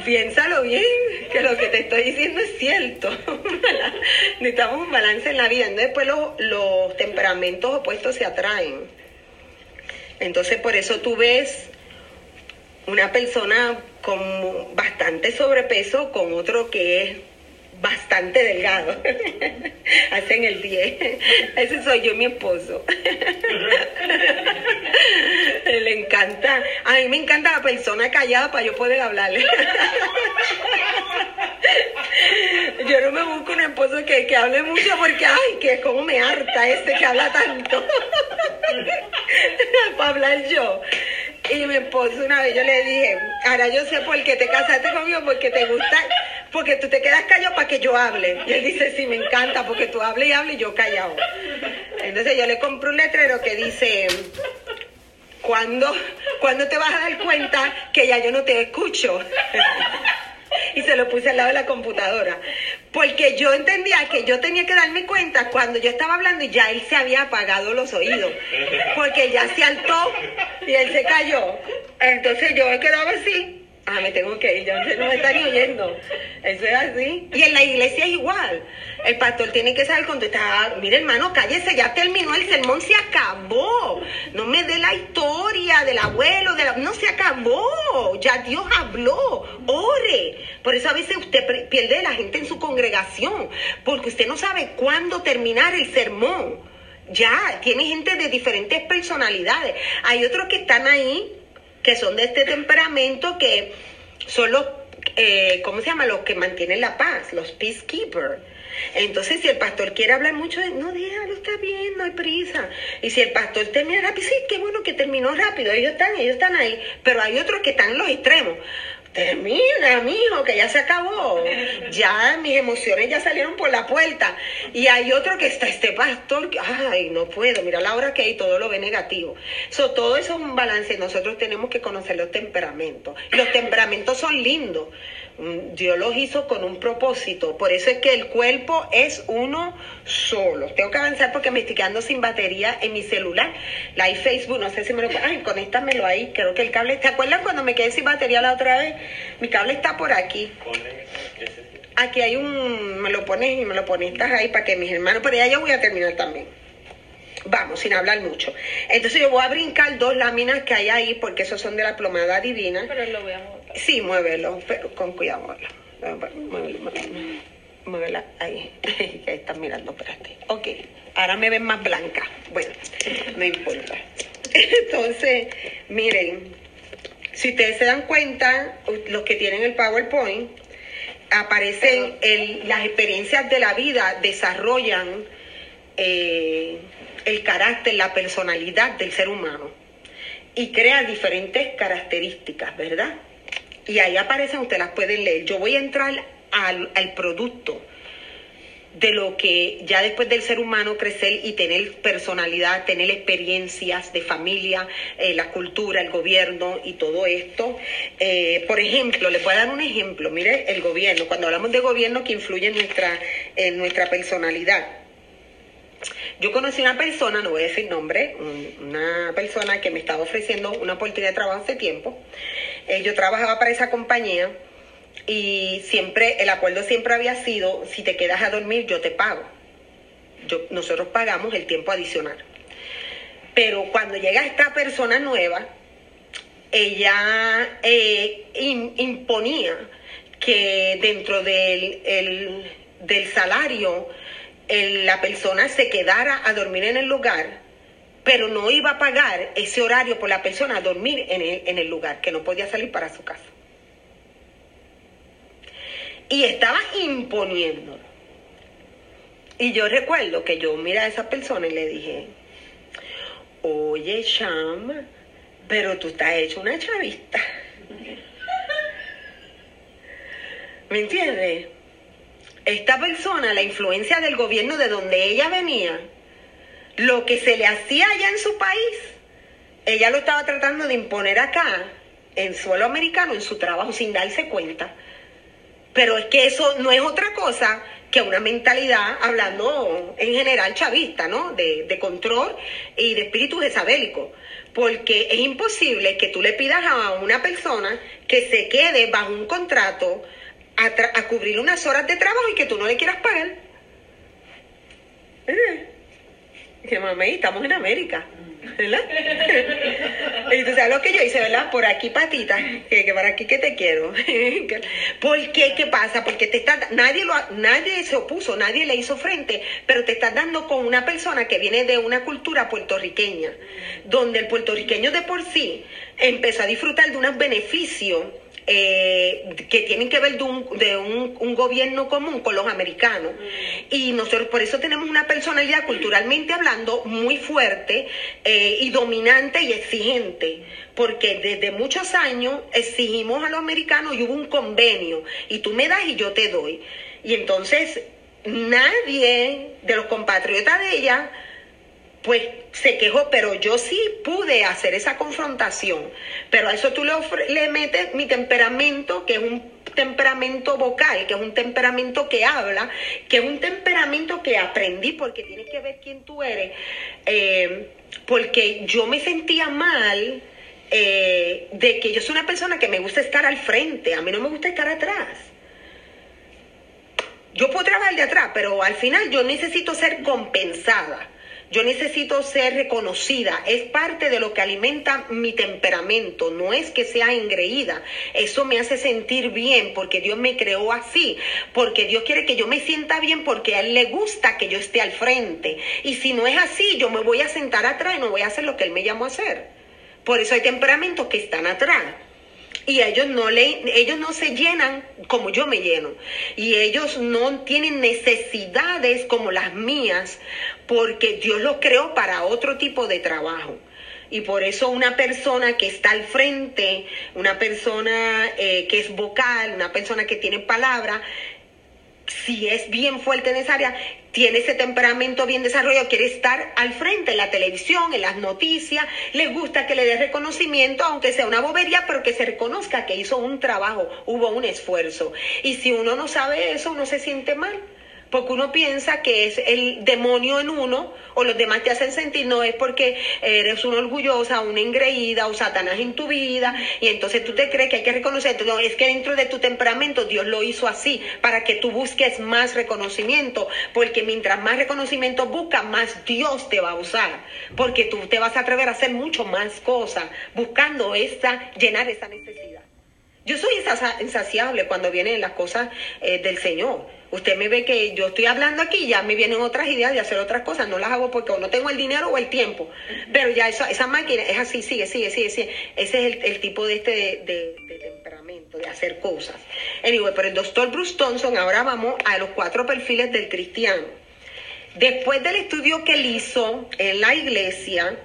Piénsalo bien, que lo que te estoy diciendo es cierto. Necesitamos un balance en la vida. Después los, los temperamentos opuestos se atraen. Entonces por eso tú ves una persona con bastante sobrepeso con otro que es bastante delgado. Hacen el 10. Ese soy yo, mi esposo. Le encanta. A mí me encanta la persona callada para yo poder hablarle. Yo no me busco un esposo que, que hable mucho porque, ay, que como me harta este que habla tanto. para hablar yo. Y mi esposo una vez yo le dije, ahora yo sé por qué te casaste conmigo, porque te gusta, porque tú te quedas callado para que yo hable. Y él dice, sí, me encanta, porque tú hables y hables y yo callado. Entonces yo le compré un letrero que dice, ¿cuándo, ¿cuándo te vas a dar cuenta que ya yo no te escucho? y se lo puse al lado de la computadora. Porque yo entendía que yo tenía que darme cuenta cuando yo estaba hablando y ya él se había apagado los oídos. Porque ya se altó y él se cayó. Entonces yo me quedaba así ah, me tengo que ir, yo no me están oyendo. Eso es así. Y en la iglesia es igual. El pastor tiene que saber cuando está, mire hermano, cállese, ya terminó el sermón, se acabó. No me dé la historia del abuelo, de la... no se acabó. Ya Dios habló, ore. Por eso a veces usted pierde la gente en su congregación, porque usted no sabe cuándo terminar el sermón. Ya, tiene gente de diferentes personalidades. Hay otros que están ahí que son de este temperamento que son los, eh, ¿cómo se llama? Los que mantienen la paz, los peacekeepers. Entonces, si el pastor quiere hablar mucho, no, déjalo, está bien, no hay prisa. Y si el pastor termina rápido, sí, qué bueno que terminó rápido, ellos están, ellos están ahí. Pero hay otros que están en los extremos. Termina, mijo, que ya se acabó. Ya mis emociones ya salieron por la puerta. Y hay otro que está, este pastor, ay, no puedo, mira la hora que hay, todo lo ve negativo. Todo eso es un balance. Nosotros tenemos que conocer los temperamentos. Los temperamentos son lindos. Mm, Dios los hizo con un propósito. Por eso es que el cuerpo es uno solo. Tengo que avanzar porque me estoy quedando sin batería en mi celular. La hay Facebook, no sé si me lo... Ay, conéctamelo ahí. Creo que el cable... ¿Te acuerdas cuando me quedé sin batería la otra vez? Mi cable está por aquí. Aquí hay un... Me lo pones y me lo pones. Ahí para que mis hermanos... Pero ya yo voy a terminar también. Vamos, sin hablar mucho. Entonces yo voy a brincar dos láminas que hay ahí porque esos son de la plomada divina. Pero lo voy a mover. Sí, muévelo, pero con cuidado. Muévelo, muévela ahí. ahí están mirando, espérate. Ok, ahora me ven más blanca. Bueno, no importa. Entonces, miren, si ustedes se dan cuenta, los que tienen el PowerPoint, aparecen el, las experiencias de la vida, desarrollan eh, el carácter, la personalidad del ser humano y crean diferentes características, ¿verdad? Y ahí aparecen, ustedes las pueden leer. Yo voy a entrar al, producto de lo que ya después del ser humano crecer y tener personalidad, tener experiencias de familia, eh, la cultura, el gobierno y todo esto. Eh, por ejemplo, les voy a dar un ejemplo. Mire, el gobierno, cuando hablamos de gobierno que influye nuestra, en nuestra personalidad. Yo conocí una persona, no voy a decir nombre, una persona que me estaba ofreciendo una oportunidad de trabajo hace tiempo. Eh, yo trabajaba para esa compañía y siempre, el acuerdo siempre había sido, si te quedas a dormir, yo te pago. Nosotros pagamos el tiempo adicional. Pero cuando llega esta persona nueva, ella eh, imponía que dentro del, del salario la persona se quedara a dormir en el lugar, pero no iba a pagar ese horario por la persona a dormir en el, en el lugar, que no podía salir para su casa. Y estaba imponiéndolo. Y yo recuerdo que yo miré a esa persona y le dije, oye, Sham, pero tú estás hecho una chavista. ¿Me entiendes? Esta persona, la influencia del gobierno de donde ella venía, lo que se le hacía allá en su país, ella lo estaba tratando de imponer acá, en suelo americano, en su trabajo, sin darse cuenta. Pero es que eso no es otra cosa que una mentalidad, hablando en general chavista, ¿no? De, control y de espíritu jezabélico. Porque es imposible que tú le pidas a una persona que se quede bajo un contrato a, cubrir unas horas de trabajo y que tú no le quieras pagar. ¿Eh? Que mamá, estamos en América. ¿Verdad? y tú sabes lo que yo hice, ¿verdad? Por aquí patita, que, que para aquí que te quiero. ¿Por qué? ¿Qué pasa? Porque te está, nadie, nadie se opuso, nadie le hizo frente, pero te estás dando con una persona que viene de una cultura puertorriqueña, donde el puertorriqueño de por sí empezó a disfrutar de unos beneficios eh, que tienen que ver de, un, de un, gobierno común con los americanos. Y nosotros por eso tenemos una personalidad culturalmente hablando muy fuerte eh, y dominante y exigente, porque desde muchos años exigimos a los americanos y hubo un convenio, y tú me das y yo te doy. Y entonces nadie de los compatriotas de ella pues se quejó, pero yo sí pude hacer esa confrontación. Pero a eso tú le, le metes mi temperamento, que es un temperamento vocal, que es un temperamento que habla, que es un temperamento que aprendí porque tienes que ver quién tú eres, eh, porque yo me sentía mal eh, de que yo soy una persona que me gusta estar al frente, a mí no me gusta estar atrás. Yo puedo trabajar de atrás, pero al final yo necesito ser compensada. Yo necesito ser reconocida. Es parte de lo que alimenta mi temperamento. No es que sea engreída. Eso me hace sentir bien porque Dios me creó así. Porque Dios quiere que yo me sienta bien porque a Él le gusta que yo esté al frente. Y si no es así, yo me voy a sentar atrás y no voy a hacer lo que Él me llamó a hacer. Por eso hay temperamentos que están atrás y ellos no le ellos no se llenan como yo me lleno. Y ellos no tienen necesidades como las mías porque Dios los creó para otro tipo de trabajo. Y por eso una persona que está al frente, una persona eh, que es vocal, una persona que tiene palabra, si es bien fuerte en esa área, tiene ese temperamento bien desarrollado, quiere estar al frente en la televisión, en las noticias, le gusta que le dé reconocimiento, aunque sea una bobería, pero que se reconozca que hizo un trabajo, hubo un esfuerzo. Y si uno no sabe eso, uno se siente mal porque uno piensa que es el demonio en uno o los demás te hacen sentir, no es porque eres una orgullosa, una engreída o Satanás en tu vida y entonces tú te crees que hay que reconocer, no, es que dentro de tu temperamento Dios lo hizo así para que tú busques más reconocimiento, porque mientras más reconocimiento buscas, más Dios te va a usar, porque tú te vas a atrever a hacer mucho más cosas buscando esta, llenar esa necesidad. Yo soy insaciable cuando vienen las cosas eh, del Señor. Usted me ve que yo estoy hablando aquí, ya me vienen otras ideas de hacer otras cosas, no las hago porque o no tengo el dinero o el tiempo, pero ya esa, esa máquina es así, sigue, sigue, sigue, sigue. Ese es el, tipo de este de, temperamento, de hacer cosas. Anyway, pero el doctor Bruce Thompson, ahora vamos a los cuatro perfiles del cristiano. Después del estudio que él hizo en la iglesia,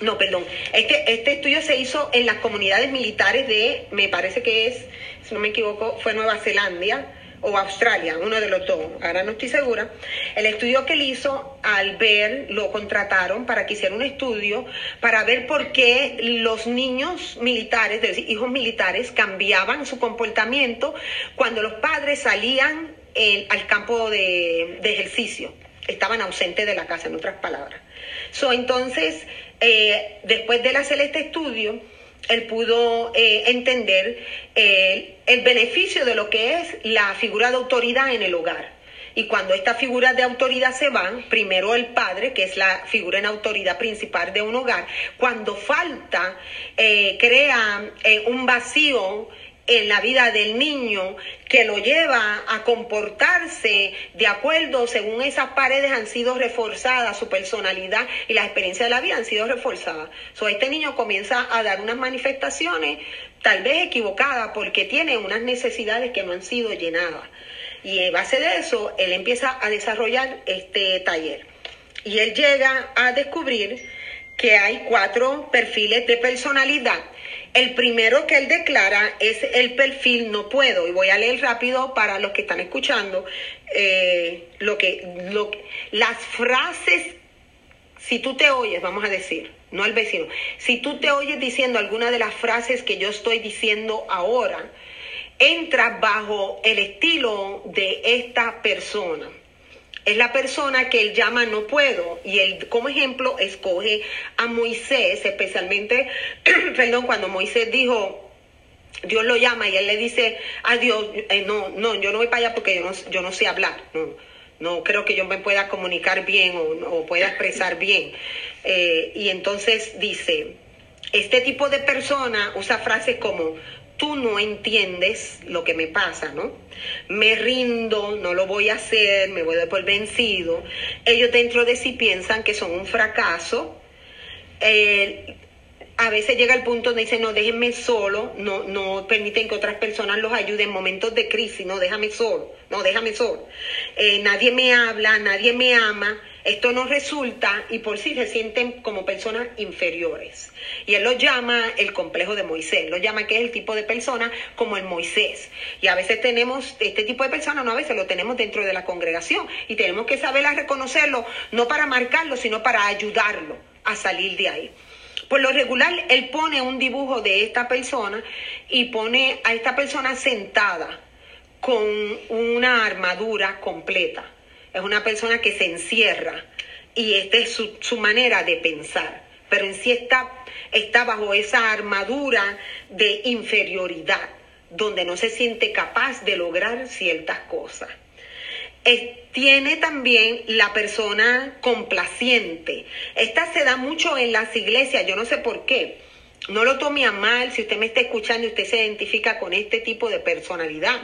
no, perdón, este, este estudio se hizo en las comunidades militares de, me parece que es, si no me equivoco, fue Nueva Zelanda o Australia, uno de los dos, ahora no estoy segura. El estudio que él hizo, al ver, lo contrataron para que hiciera un estudio para ver por qué los niños militares, es decir, hijos militares, cambiaban su comportamiento cuando los padres salían eh, al campo de, ejercicio, estaban ausentes de la casa, en otras palabras. So, entonces, eh, después de hacer este estudio, él pudo eh, entender eh, el beneficio de lo que es la figura de autoridad en el hogar. Y cuando esta figura de autoridad se van, primero el padre, que es la figura en autoridad principal de un hogar, cuando falta, crea un vacío en la vida del niño que lo lleva a comportarse de acuerdo según esas paredes han sido reforzadas, su personalidad y las experiencias de la vida han sido reforzadas. So, este niño comienza a dar unas manifestaciones tal vez equivocadas porque tiene unas necesidades que no han sido llenadas. Y en base de eso, él empieza a desarrollar este taller. Y él llega a descubrir que hay cuatro perfiles de personalidad el primero que él declara es el perfil no puedo. Y voy a leer rápido para los que están escuchando eh, lo que, lo, las frases, si tú te oyes, vamos a decir, no al vecino, si tú te oyes diciendo alguna de las frases que yo estoy diciendo ahora, entra bajo el estilo de esta persona es la persona que él llama no puedo y él como ejemplo escoge a Moisés, especialmente, perdón, cuando Moisés dijo, Dios lo llama y él le dice a Dios, eh, no, no, yo no voy para allá porque yo no, yo no sé hablar, no, no creo que yo me pueda comunicar bien o, pueda expresar bien. Eh, y entonces dice, este tipo de persona usa frases como, tú no entiendes lo que me pasa, ¿no? Me rindo, no lo voy a hacer, me voy a por vencido. Ellos dentro de sí piensan que son un fracaso. A veces llega el punto donde dicen, no, déjenme solo, no, no permiten que otras personas los ayuden en momentos de crisis, no, déjame solo, no, déjame solo. Eh, nadie me habla, nadie me ama, Esto no resulta y por sí se sienten como personas inferiores. Y él lo llama el complejo de Moisés, lo llama que es el tipo de persona como el Moisés. Y a veces tenemos este tipo de personas, no a veces lo tenemos dentro de la congregación y tenemos que saber reconocerlo, no para marcarlo, sino para ayudarlo a salir de ahí. Por lo regular, él pone un dibujo de esta persona y pone a esta persona sentada con una armadura completa es una persona que se encierra y esta es su, manera de pensar, pero en sí está, está bajo esa armadura de inferioridad, donde no se siente capaz de lograr ciertas cosas. tiene también la persona complaciente. Esta se da mucho en las iglesias, yo no sé por qué. No lo tome a mal si usted me está escuchando y usted se identifica con este tipo de personalidad.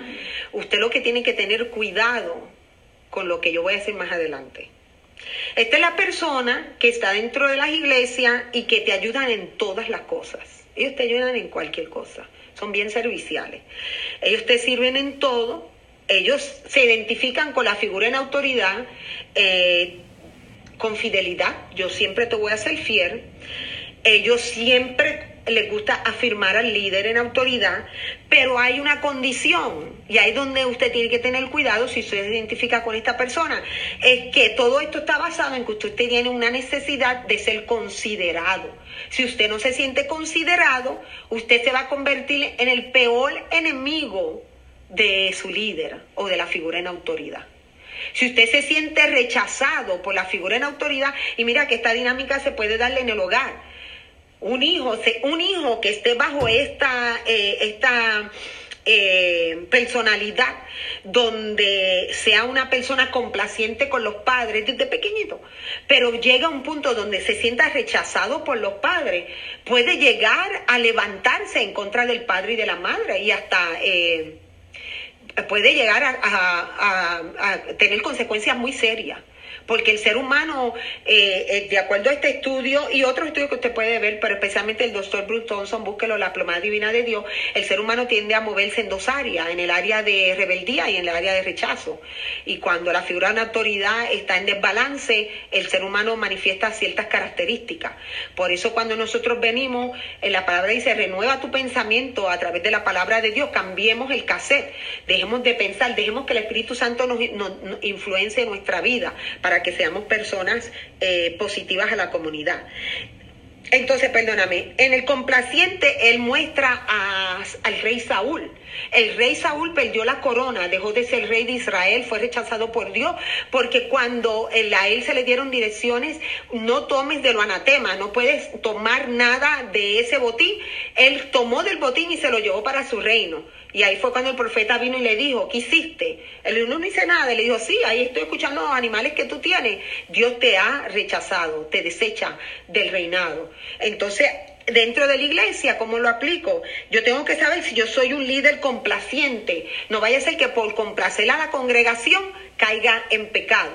Usted lo que tiene que tener cuidado con lo que yo voy a decir más adelante. Esta es la persona que está dentro de las iglesias y que te ayudan en todas las cosas. Ellos te ayudan en cualquier cosa. Son bien serviciales. Ellos te sirven en todo. Ellos se identifican con la figura en autoridad, eh, con fidelidad. Yo siempre te voy a ser fiel. Ellos siempre les gusta afirmar al líder en autoridad, pero hay una condición y ahí donde usted tiene que tener cuidado si se identifica con esta persona. Es que todo esto está basado en que usted tiene una necesidad de ser considerado. Si usted no se siente considerado, usted se va a convertir en el peor enemigo de su líder o de la figura en autoridad. Si usted se siente rechazado por la figura en autoridad, y mira que esta dinámica se puede darle en el hogar, un hijo, un hijo que esté bajo esta, eh, esta eh, personalidad, donde sea una persona complaciente con los padres desde pequeñito, pero llega a un punto donde se sienta rechazado por los padres, puede llegar a levantarse en contra del padre y de la madre y hasta... Eh, puede llegar a tener consecuencias muy serias porque el ser humano, eh, eh, de acuerdo a este estudio y otros estudios que usted puede ver, pero especialmente el doctor Bruce Thompson, búsquelo, la plomada divina de Dios, el ser humano tiende a moverse en dos áreas, en el área de rebeldía y en el área de rechazo. Y cuando la figura de una autoridad está en desbalance, el ser humano manifiesta ciertas características. Por eso cuando nosotros venimos, en la palabra dice, renueva tu pensamiento a través de la palabra de Dios, cambiemos el cassette, dejemos de pensar, dejemos que el Espíritu Santo nos, nos, nos influencie en nuestra vida para que seamos personas eh, positivas a la comunidad. Entonces, perdóname, en el complaciente él muestra al rey Saúl. El rey Saúl perdió la corona, dejó de ser rey de Israel, fue rechazado por Dios, porque cuando a él se le dieron direcciones, no tomes de lo anatema, no puedes tomar nada de ese botín. Él tomó del botín y se lo llevó para su reino. Y ahí fue cuando el profeta vino y le dijo, ¿qué hiciste? Él no dice nada, le dijo, sí, ahí estoy escuchando los animales que tú tienes. Dios te ha rechazado, te desecha del reinado. Entonces, dentro de la iglesia, ¿cómo lo aplico? Yo tengo que saber si yo soy un líder complaciente. No vaya a ser que por complacer a la congregación caiga en pecado.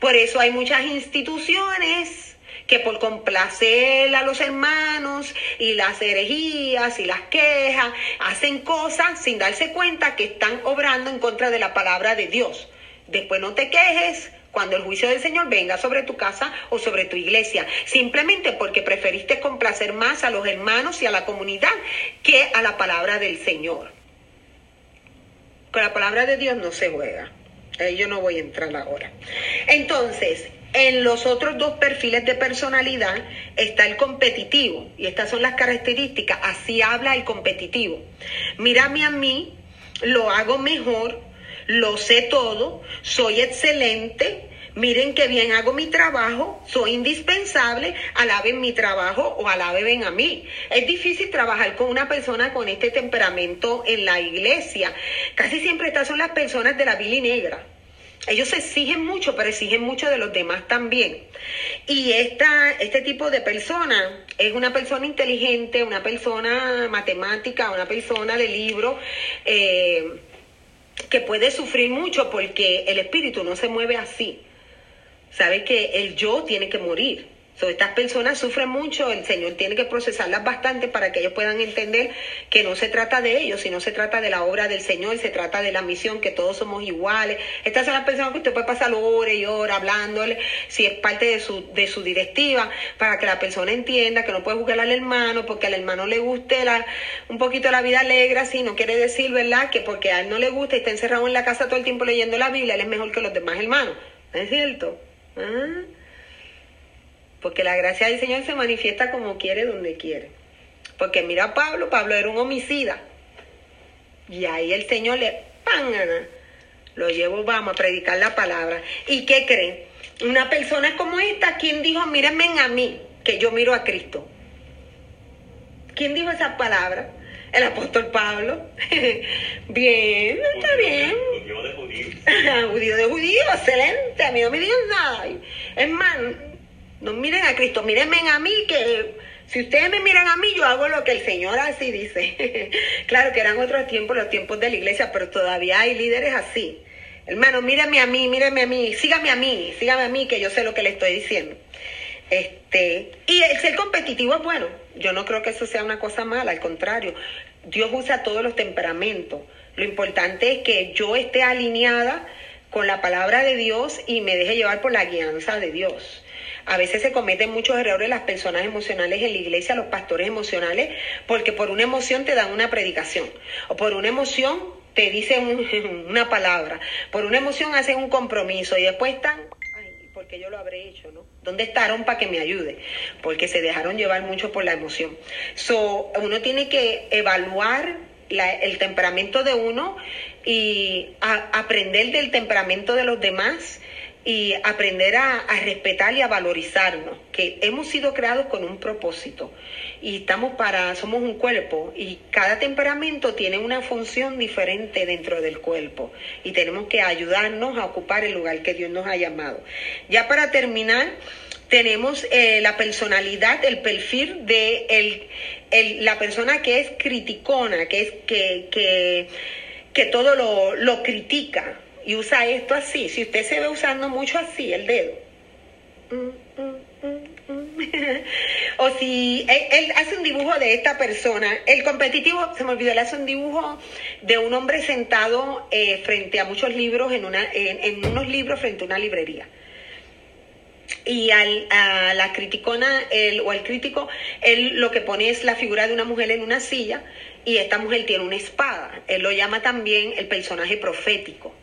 Por eso hay muchas instituciones que por complacer a los hermanos y las herejías y las quejas, hacen cosas sin darse cuenta que están obrando en contra de la palabra de Dios. Después no te quejes cuando el juicio del Señor venga sobre tu casa o sobre tu iglesia, simplemente porque preferiste complacer más a los hermanos y a la comunidad que a la palabra del Señor. Con la palabra de Dios no se juega. Ahí yo no voy a entrar ahora. Entonces, en los otros dos perfiles de personalidad está el competitivo y estas son las características. Así habla el competitivo. Mírame a mí, lo hago mejor, lo sé todo, soy excelente. Miren qué bien hago mi trabajo, soy indispensable, alaben mi trabajo o alaben a mí. Es difícil trabajar con una persona con este temperamento en la iglesia. Casi siempre estas son las personas de la bili negra ellos exigen mucho, pero exigen mucho de los demás también. Y esta, este tipo de persona es una persona inteligente, una persona matemática, una persona de libro, eh, que puede sufrir mucho porque el espíritu no se mueve así. Sabe que el yo tiene que morir. So, estas personas sufren mucho, el Señor tiene que procesarlas bastante para que ellos puedan entender que no se trata de ellos, sino se trata de la obra del Señor, se trata de la misión, que todos somos iguales. Estas son las personas que usted puede pasar horas y horas hablándole, si es parte de su, de su directiva, para que la persona entienda que no puede juzgar al hermano, porque al hermano le guste la, un poquito la vida alegre, así no quiere decir, ¿verdad?, que porque a él no le gusta y está encerrado en la casa todo el tiempo leyendo la Biblia, él es mejor que los demás hermanos. ¿Es cierto? ¿Ah? Porque la gracia del Señor se manifiesta como quiere, donde quiere. Porque mira a Pablo, Pablo era un homicida. Y ahí el Señor le, ¡pam! Lo llevo, vamos a predicar la palabra. ¿Y qué creen? Una persona como esta, ¿quién dijo, mírenme a mí, que yo miro a Cristo? ¿Quién dijo esa palabra? El apóstol Pablo. bien, está bien. Judío de judío. judío de judío, excelente. A mí no me digan nada. Es más, no miren a Cristo, mírenme a mí que si ustedes me miran a mí, yo hago lo que el Señor así dice. claro que eran otros tiempos, los tiempos de la iglesia, pero todavía hay líderes así. Hermano, mírame a mí, mírame a mí, sígame a mí, sígame a mí, que yo sé lo que le estoy diciendo. Este, y el ser competitivo es bueno. Yo no creo que eso sea una cosa mala, al contrario. Dios usa todos los temperamentos. Lo importante es que yo esté alineada con la palabra de Dios y me deje llevar por la guianza de Dios. A veces se cometen muchos errores las personas emocionales en la iglesia, los pastores emocionales, porque por una emoción te dan una predicación o por una emoción te dicen una palabra, por una emoción hacen un compromiso y después están, porque yo lo habré hecho, ¿no? ¿Dónde estaron para que me ayude? Porque se dejaron llevar mucho por la emoción. So, uno tiene que evaluar el temperamento de uno y aprender del temperamento de los demás y aprender a, respetar y a valorizarnos, que hemos sido creados con un propósito y estamos para, somos un cuerpo y cada temperamento tiene una función diferente dentro del cuerpo y tenemos que ayudarnos a ocupar el lugar que Dios nos ha llamado. Ya para terminar, tenemos eh, la personalidad, el perfil de el, la persona que es criticona, que es que, que, todo lo critica y usa esto así. Si usted se ve usando mucho así el dedo. o si él, hace un dibujo de esta persona, el competitivo, se me olvidó, él hace un dibujo de un hombre sentado eh, frente a muchos libros, en, una, unos libros frente a una librería y al, a la criticona el, o al crítico, él lo que pone es la figura de una mujer en una silla y esta mujer tiene una espada. Él lo llama también el personaje profético.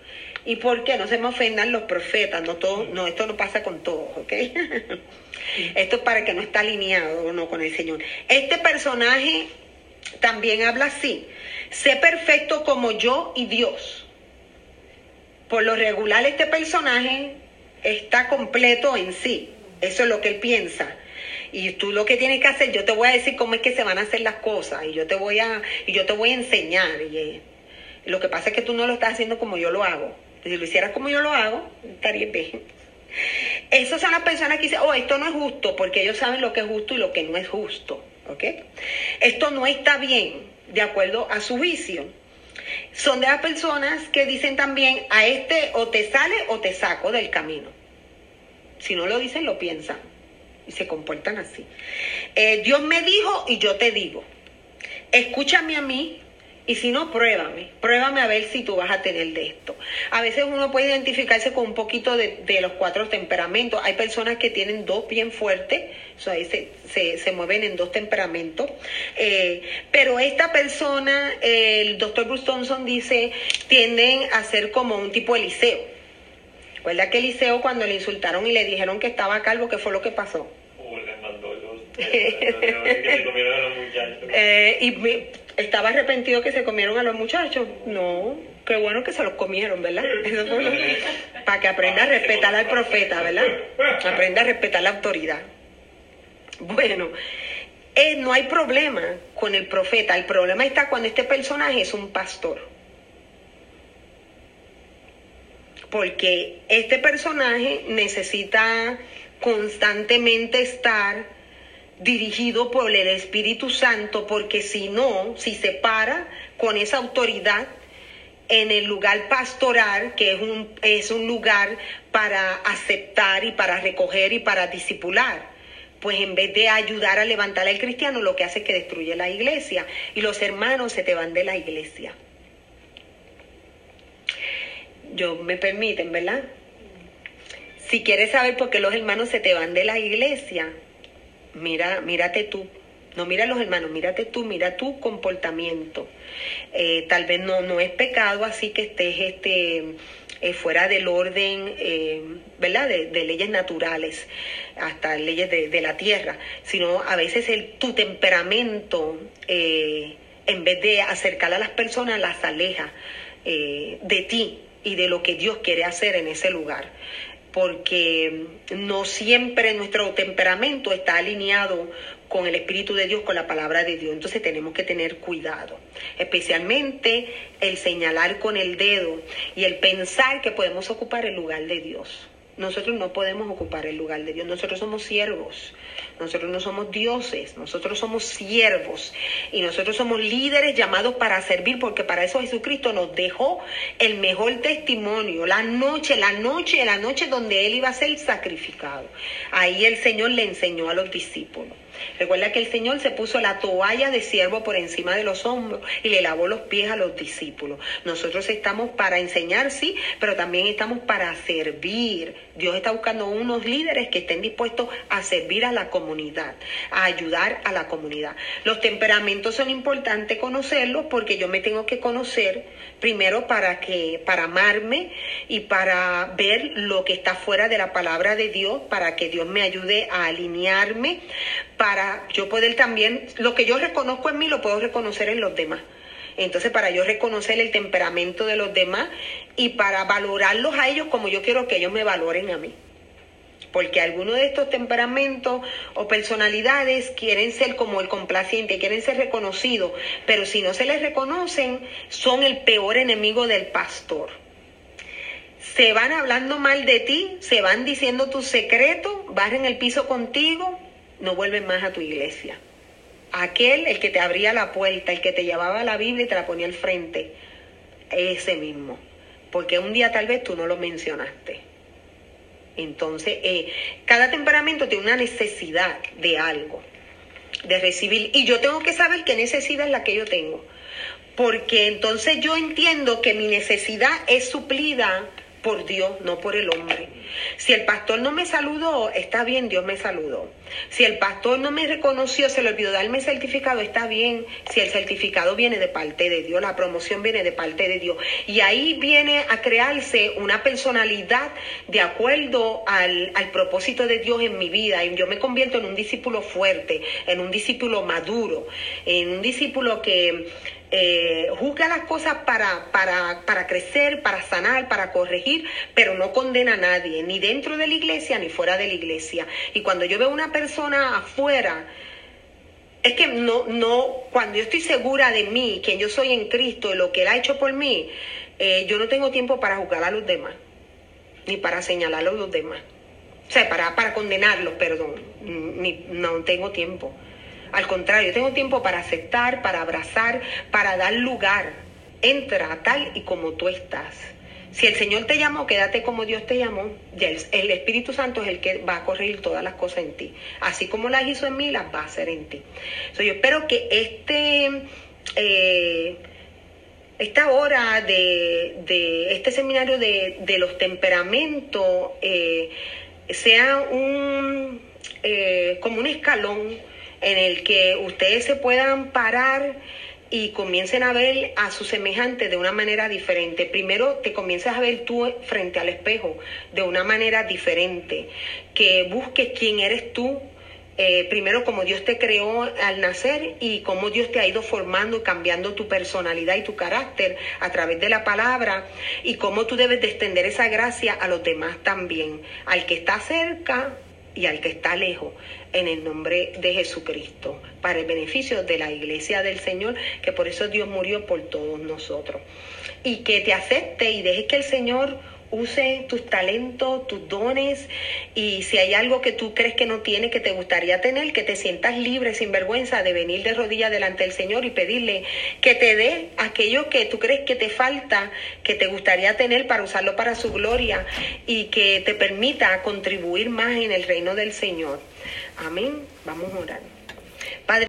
¿Y por qué? No se me ofendan los profetas, no todo, no, esto no pasa con todos, ¿ok? esto es para que no está alineado no con el Señor. Este personaje también habla así, sé perfecto como yo y Dios. Por lo regular este personaje está completo en sí, eso es lo que él piensa. Y tú lo que tienes que hacer, yo te voy a decir cómo es que se van a hacer las cosas y yo te voy a, y yo te voy a enseñar. Y, eh, lo que pasa es que tú no lo estás haciendo como yo lo hago. Si lo hicieras como yo lo hago, estaría bien. Esas son las personas que dicen, oh, esto no es justo, porque ellos saben lo que es justo y lo que no es justo. ¿Ok? Esto no está bien, de acuerdo a su vicio. Son de las personas que dicen también, a este o te sale o te saco del camino. Si no lo dicen, lo piensan. Y se comportan así. Eh, Dios me dijo y yo te digo. Escúchame a mí y si no, pruébame, pruébame a ver si tú vas a tener de esto. A veces uno puede identificarse con un poquito de, los cuatro temperamentos. Hay personas que tienen dos bien fuertes, o sea, se, se, mueven en dos temperamentos. Eh, pero esta persona, el doctor Bruce Thompson dice, tienden a ser como un tipo Eliseo. ¿Recuerda que Eliseo cuando le insultaron y le dijeron que estaba calvo, qué fue lo que pasó? mandó los, eh, y ¿Estaba arrepentido que se comieron a los muchachos? No, qué bueno que se los comieron, ¿verdad? para que aprenda a respetar al profeta, ¿verdad? Aprenda a respetar la autoridad. Bueno, eh, no hay problema con el profeta, el problema está cuando este personaje es un pastor. Porque este personaje necesita constantemente estar dirigido por el Espíritu Santo, porque si no, si se para con esa autoridad en el lugar pastoral, que es un, es un lugar para aceptar y para recoger y para disipular. pues en vez de ayudar a levantar al cristiano, lo que hace es que destruye la iglesia y los hermanos se te van de la iglesia. Yo me permiten, ¿verdad? Si quieres saber por qué los hermanos se te van de la iglesia, mira, mírate tú. No mira a los hermanos, mírate tú, mira tu comportamiento. Eh, tal vez no, no es pecado así que estés este, eh, fuera del orden, eh, ¿verdad? De, leyes naturales, hasta leyes de, la tierra, sino a veces el, tu temperamento, en vez de acercar a las personas, las aleja de ti y de lo que Dios quiere hacer en ese lugar porque no siempre nuestro temperamento está alineado con el Espíritu de Dios, con la palabra de Dios. Entonces tenemos que tener cuidado, especialmente el señalar con el dedo y el pensar que podemos ocupar el lugar de Dios. Nosotros no podemos ocupar el lugar de Dios, nosotros somos siervos, nosotros no somos dioses, nosotros somos siervos y nosotros somos líderes llamados para servir porque para eso Jesucristo nos dejó el mejor testimonio, la noche, la noche, la noche donde Él iba a ser sacrificado. Ahí el Señor le enseñó a los discípulos. Recuerda que el Señor se puso la toalla de siervo por encima de los hombros y le lavó los pies a los discípulos. Nosotros estamos para enseñar, sí, pero también estamos para servir. Dios está buscando unos líderes que estén dispuestos a servir a la comunidad, a ayudar a la comunidad. Los temperamentos son importantes conocerlos porque yo me tengo que conocer primero para que para amarme y para ver lo que está fuera de la palabra de Dios, para que Dios me ayude a alinearme, para yo poder también, lo que yo reconozco en mí lo puedo reconocer en los demás. Entonces, para yo reconocer el temperamento de los demás y para valorarlos a ellos como yo quiero que ellos me valoren a mí. Porque algunos de estos temperamentos o personalidades quieren ser como el complaciente, quieren ser reconocidos, pero si no se les reconocen, son el peor enemigo del pastor. Se van hablando mal de ti, se van diciendo tus secretos, barren el piso contigo, no vuelven más a tu iglesia. Aquel, el que te abría la puerta, el que te llevaba la Biblia y te la ponía al frente, ese mismo. Porque un día tal vez tú no lo mencionaste. Entonces, eh, cada temperamento tiene una necesidad de algo, de recibir. Y yo tengo que saber qué necesidad es la que yo tengo. Porque entonces yo entiendo que mi necesidad es suplida por Dios, no por el hombre. Si el pastor no me saludó, está bien, Dios me saludó. Si el pastor no me reconoció, se le olvidó darme el certificado, está bien. Si el certificado viene de parte de Dios, la promoción viene de parte de Dios. Y ahí viene a crearse una personalidad de acuerdo al, al propósito de Dios en mi vida. Y yo me convierto en un discípulo fuerte, en un discípulo maduro, en un discípulo que eh, juzga las cosas para, para, para crecer, para sanar, para corregir, pero no condena a nadie, ni dentro de la iglesia ni fuera de la iglesia. Y cuando yo veo una persona afuera, es que no, no, cuando yo estoy segura de mí, quien yo soy en Cristo, y lo que Él ha hecho por mí, eh, yo no tengo tiempo para juzgar a los demás, ni para señalar a los demás. O sea, para, para condenarlos, perdón, ni, no tengo tiempo. Al contrario, tengo tiempo para aceptar, para abrazar, para dar lugar. Entra tal y como tú estás. Si el Señor te llamó, quédate como Dios te llamó. el, Espíritu Santo es el que va a corregir todas las cosas en ti. Así como las hizo en mí, las va a hacer en ti. yo espero que este, eh, esta hora de, este seminario de, los temperamentos eh, sea un, eh, como un escalón en el que ustedes se puedan parar y comiencen a ver a su semejante de una manera diferente. Primero te comiences a ver tú frente al espejo de una manera diferente, que busques quién eres tú, eh, primero como Dios te creó al nacer y cómo Dios te ha ido formando y cambiando tu personalidad y tu carácter a través de la palabra y cómo tú debes de extender esa gracia a los demás también, al que está cerca y al que está lejos en el nombre de Jesucristo, para el beneficio de la iglesia del Señor, que por eso Dios murió por todos nosotros. Y que te acepte y dejes que el Señor use tus talentos, tus dones y si hay algo que tú crees que no tienes, que te gustaría tener, que te sientas libre, sin vergüenza de venir de rodillas delante del Señor y pedirle que te dé aquello que tú crees que te falta, que te gustaría tener para usarlo para su gloria y que te permita contribuir más en el reino del Señor. Amén. Vamos a orar.